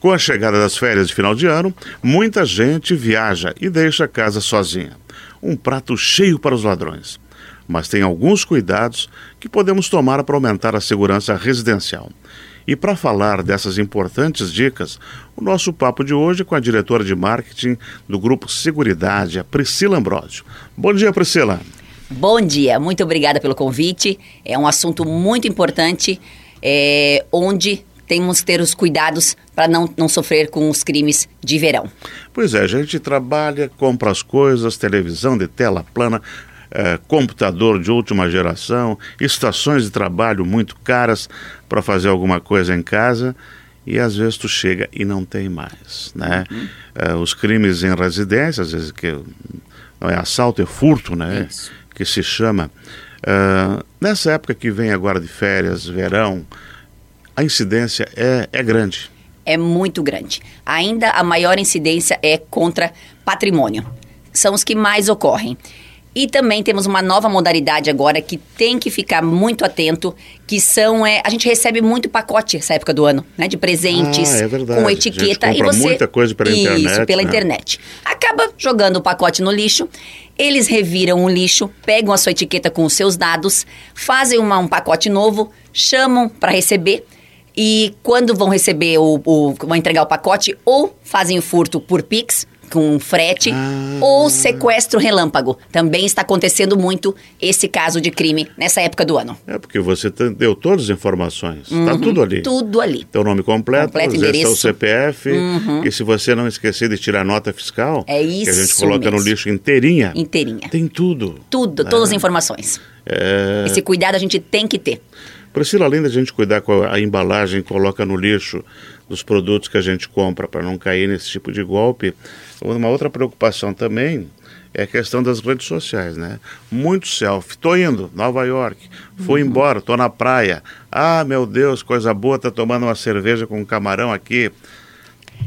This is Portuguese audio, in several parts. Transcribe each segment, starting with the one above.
Com a chegada das férias de final de ano, muita gente viaja e deixa a casa sozinha. Um prato cheio para os ladrões. Mas tem alguns cuidados que podemos tomar para aumentar a segurança residencial. E para falar dessas importantes dicas, o nosso papo de hoje é com a diretora de marketing do Grupo Seguridade, a Priscila Ambrosio. Bom dia, Priscila. Bom dia, muito obrigada pelo convite. É um assunto muito importante, é, onde temos que ter os cuidados para não, não sofrer com os crimes de verão. Pois é, a gente trabalha, compra as coisas, televisão de tela plana, é, computador de última geração, estações de trabalho muito caras para fazer alguma coisa em casa e às vezes tu chega e não tem mais, né? Uhum. É, os crimes em residência, às vezes que não é assalto, é furto, né? Isso. Que se chama. Uh, nessa época que vem agora de férias, verão, a incidência é, é grande. É muito grande. Ainda a maior incidência é contra patrimônio. São os que mais ocorrem. E também temos uma nova modalidade agora que tem que ficar muito atento, que são é, a gente recebe muito pacote essa época do ano, né, de presentes ah, é verdade. com etiqueta e você muita coisa pela isso, internet. pela né? internet. Acaba jogando o pacote no lixo. Eles reviram o lixo, pegam a sua etiqueta com os seus dados, fazem uma, um pacote novo, chamam para receber e quando vão receber o, o vão entregar o pacote ou fazem o furto por Pix com frete ah. ou sequestro relâmpago. Também está acontecendo muito esse caso de crime nessa época do ano. É porque você deu todas as informações. Está uhum, tudo ali. Tudo ali. Teu nome completo, completo endereço. o CPF. Uhum. E se você não esquecer de tirar nota fiscal, é isso que a gente coloca mesmo. no lixo inteirinha. Inteirinha. Tem tudo. Tudo, todas as é. informações. É... Esse cuidado a gente tem que ter. Priscila, além da gente cuidar com a embalagem, coloca no lixo dos produtos que a gente compra para não cair nesse tipo de golpe, uma outra preocupação também é a questão das redes sociais, né? Muito selfie. Tô indo, Nova York. Fui uhum. embora, tô na praia. Ah, meu Deus, coisa boa, tá tomando uma cerveja com um camarão aqui.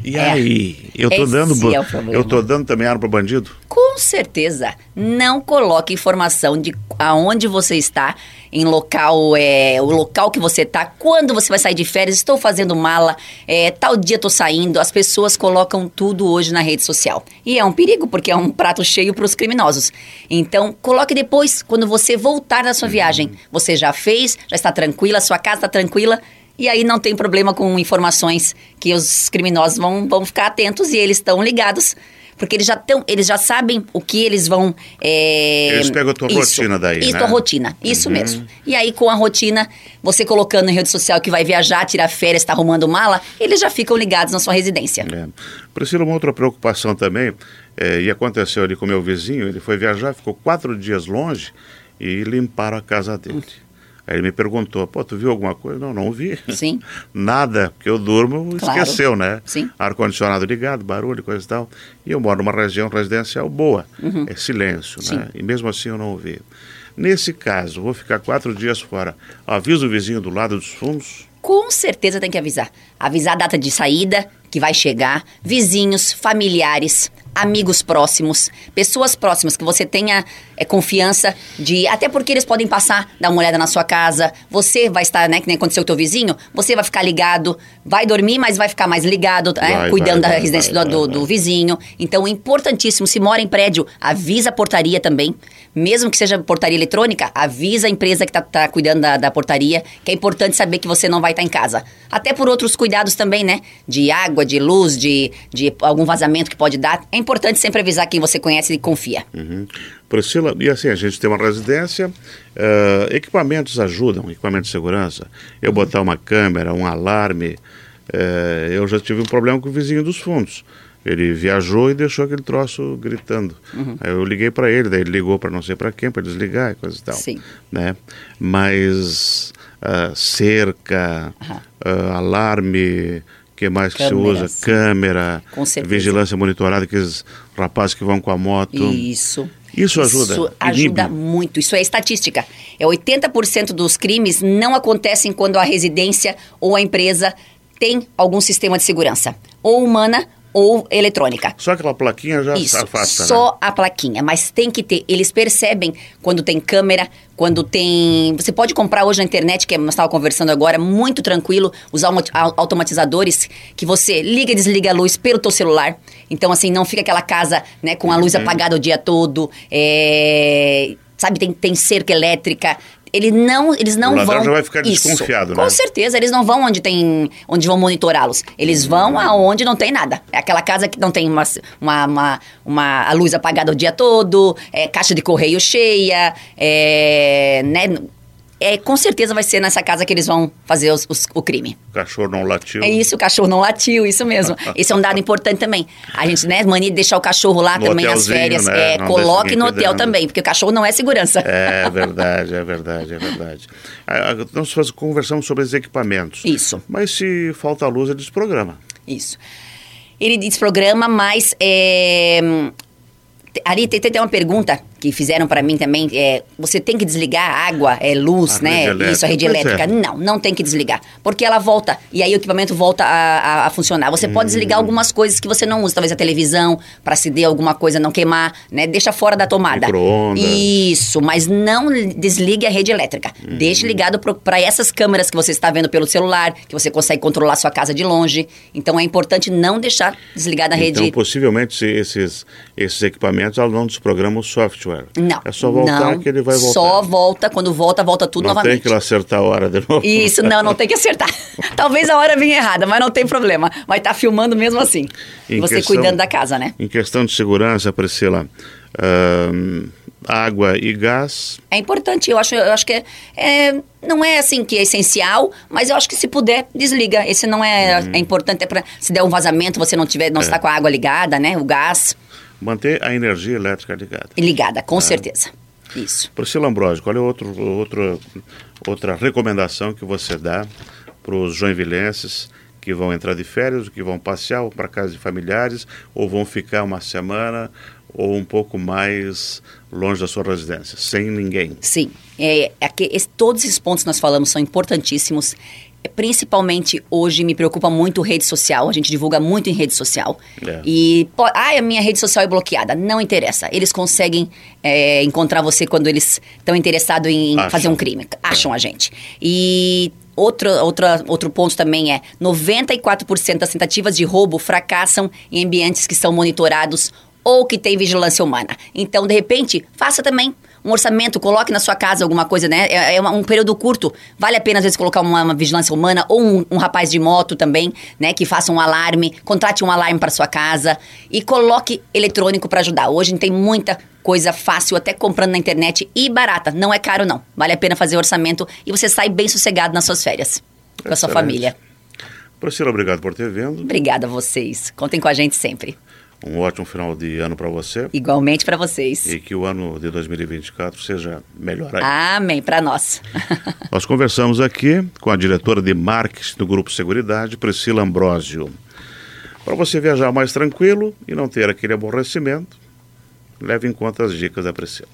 E é, aí? Eu tô dando é eu tô dando também arma para bandido? Com certeza. Não coloque informação de aonde você está, em local, é, o local que você está, quando você vai sair de férias, estou fazendo mala, é, tal dia estou saindo. As pessoas colocam tudo hoje na rede social. E é um perigo, porque é um prato cheio para os criminosos. Então, coloque depois, quando você voltar da sua viagem. Você já fez, já está tranquila, sua casa está tranquila e aí não tem problema com informações que os criminosos vão, vão ficar atentos e eles estão ligados. Porque eles já estão, eles já sabem o que eles vão. É... Eles pegam a tua isso, rotina daí. Isso, né? a rotina, isso uhum. mesmo. E aí, com a rotina, você colocando em rede social que vai viajar, tirar férias, está arrumando mala, eles já ficam ligados na sua residência. É. Priscila, uma outra preocupação também, é, e aconteceu ali com meu vizinho, ele foi viajar, ficou quatro dias longe e limparam a casa dele. Uhum. Aí ele me perguntou, pô, tu viu alguma coisa? Não, não vi. Sim. Nada, porque eu durmo, claro. esqueceu, né? Sim. Ar-condicionado ligado, barulho, coisa e tal. E eu moro numa região residencial boa, uhum. é silêncio, Sim. né? E mesmo assim eu não vi. Nesse caso, vou ficar quatro dias fora. Avisa o vizinho do lado dos fundos? Com certeza tem que avisar. Avisar a data de saída, que vai chegar, vizinhos, familiares, amigos próximos, pessoas próximas que você tenha é, confiança de. Até porque eles podem passar, dar uma olhada na sua casa. Você vai estar, né? Que nem aconteceu o teu vizinho, você vai ficar ligado, vai dormir, mas vai ficar mais ligado, né, vai, cuidando vai, da residência vai, do, do, vizinho. Então, importantíssimo, se mora em prédio, avisa a portaria também. Mesmo que seja portaria eletrônica, avisa a empresa que está tá cuidando da, da, portaria, que é importante saber que você não vai estar tá em casa. Até por outros cuidados também, né? De água, de luz, de, de algum vazamento que pode dar. É importante sempre avisar quem você conhece e confia. Uhum. Priscila, e assim, a gente tem uma residência, uh, equipamentos ajudam, equipamento de segurança. Eu botar uma câmera, um alarme. Uh, eu já tive um problema com o vizinho dos fundos. Ele viajou e deixou aquele troço gritando. Uhum. Aí eu liguei para ele, daí ele ligou para não sei para quem, para desligar e coisa e tal. Sim. Né? Mas uh, cerca, uhum. uh, alarme, que mais que se usa? Câmera, vigilância monitorada, aqueles rapazes que vão com a moto. Isso. Isso ajuda? Isso ajuda muito. Isso é estatística. É 80% dos crimes não acontecem quando a residência ou a empresa tem algum sistema de segurança, ou humana ou eletrônica. Só aquela plaquinha já Isso, afasta, só né? a plaquinha, mas tem que ter. Eles percebem quando tem câmera, quando tem. Você pode comprar hoje na internet, que nós estávamos conversando agora, muito tranquilo, usar automatizadores que você liga e desliga a luz pelo teu celular. Então, assim, não fica aquela casa né, com a luz apagada o dia todo. é, Sabe, tem, tem cerca elétrica. Ele não, eles não O ladrão vão. já vai ficar Isso, desconfiado, Com né? certeza, eles não vão onde tem. onde vão monitorá-los. Eles vão aonde não tem nada. É aquela casa que não tem uma, uma, uma, uma- a luz apagada o dia todo, é, caixa de correio cheia, é, né? É, com certeza vai ser nessa casa que eles vão fazer os- os- o crime. O cachorro não latiu. É isso, o cachorro não latiu, isso mesmo. Esse é um dado importante também. A gente, né, mania de deixar o cachorro lá No também as férias. né? É, coloque no hotel também, porque o cachorro não é segurança. É verdade, é verdade, é verdade. Ah, ah, Nós conversamos sobre os equipamentos. Isso. Mas se falta luz, ele desprograma. Isso. Ele desprograma, mas é, te- Ali tem, tem uma pergunta que fizeram para mim também. É, você tem que desligar a água, é, luz, A né? Isso, a rede Pois é. elétrica. Não, não tem que desligar. Porque ela volta, e aí o equipamento volta a, a- a funcionar. Você pode Hum. desligar algumas coisas que você não usa, talvez a televisão, para acender alguma coisa, não queimar, né? Deixa fora da tomada. Isso, mas não desligue a rede elétrica. Hum. Deixe ligado para essas câmeras que você está vendo pelo celular, que você consegue controlar sua casa de longe. Então é importante não deixar desligada a rede Então, possivelmente, se esses, esses equipamentos ela não desprogramam o software. Não. É só voltar não, que ele vai voltar. Só volta, quando volta, volta tudo não novamente. tem que acertar a hora de novo. Isso, não, não tem que acertar. Talvez a hora venha errada, mas não tem problema. Vai estar filmando mesmo assim. Em Você questão- cuidando da casa, né? Em questão de segurança, Priscila, ahn, água e gás, É importante, eu acho, eu acho que é, é- não é assim que é essencial, mas eu acho que se puder, desliga. Esse não é, Uhum. é importante, é para se der um vazamento, você não tiver, não É. está com a água ligada, né? O gás manter a energia elétrica ligada. ligada, É. com certeza. Isso. Priscila Ambrosio, qual é outro, outro, outra recomendação que você dá para os joinvilenses que vão entrar de férias, que vão passear para casa de familiares, ou vão ficar uma semana ou um pouco mais longe da sua residência, sem ninguém? Sim, é, é todos esses pontos que nós falamos são importantíssimos. É, Principalmente hoje me preocupa muito rede social, a gente divulga muito em rede social. É. E, ah, a minha rede social é bloqueada. Não interessa. Eles conseguem é, encontrar você quando eles estão interessados em Acham. fazer um crime. Acham a gente. E outro, outra, outro ponto também é: 94% das tentativas de roubo fracassam em ambientes que são monitorados ou que tem vigilância humana. Então, de repente, faça também um orçamento, coloque na sua casa alguma coisa, né? É, é um período curto. Vale a pena, às vezes, colocar uma, uma vigilância humana ou um, um rapaz de moto também, né? Que faça um alarme, contrate um alarme para sua casa e coloque eletrônico para ajudar. Hoje tem muita coisa fácil, até comprando na internet e barata. Não é caro, não. Vale a pena fazer orçamento e você sai bem sossegado nas suas férias. Com a sua Excelente. família. Priscila, obrigado por ter vindo. Obrigada a vocês. Contem com a gente sempre. Um ótimo final de ano para você Igualmente para vocês. e que o ano de 2024 seja melhor ainda. Amém. Para nós. Nós conversamos aqui com a diretora de marketing do Grupo Seguridade, Priscila Ambrosio. Para você viajar mais tranquilo e não ter aquele aborrecimento, leve em conta as dicas da Priscila.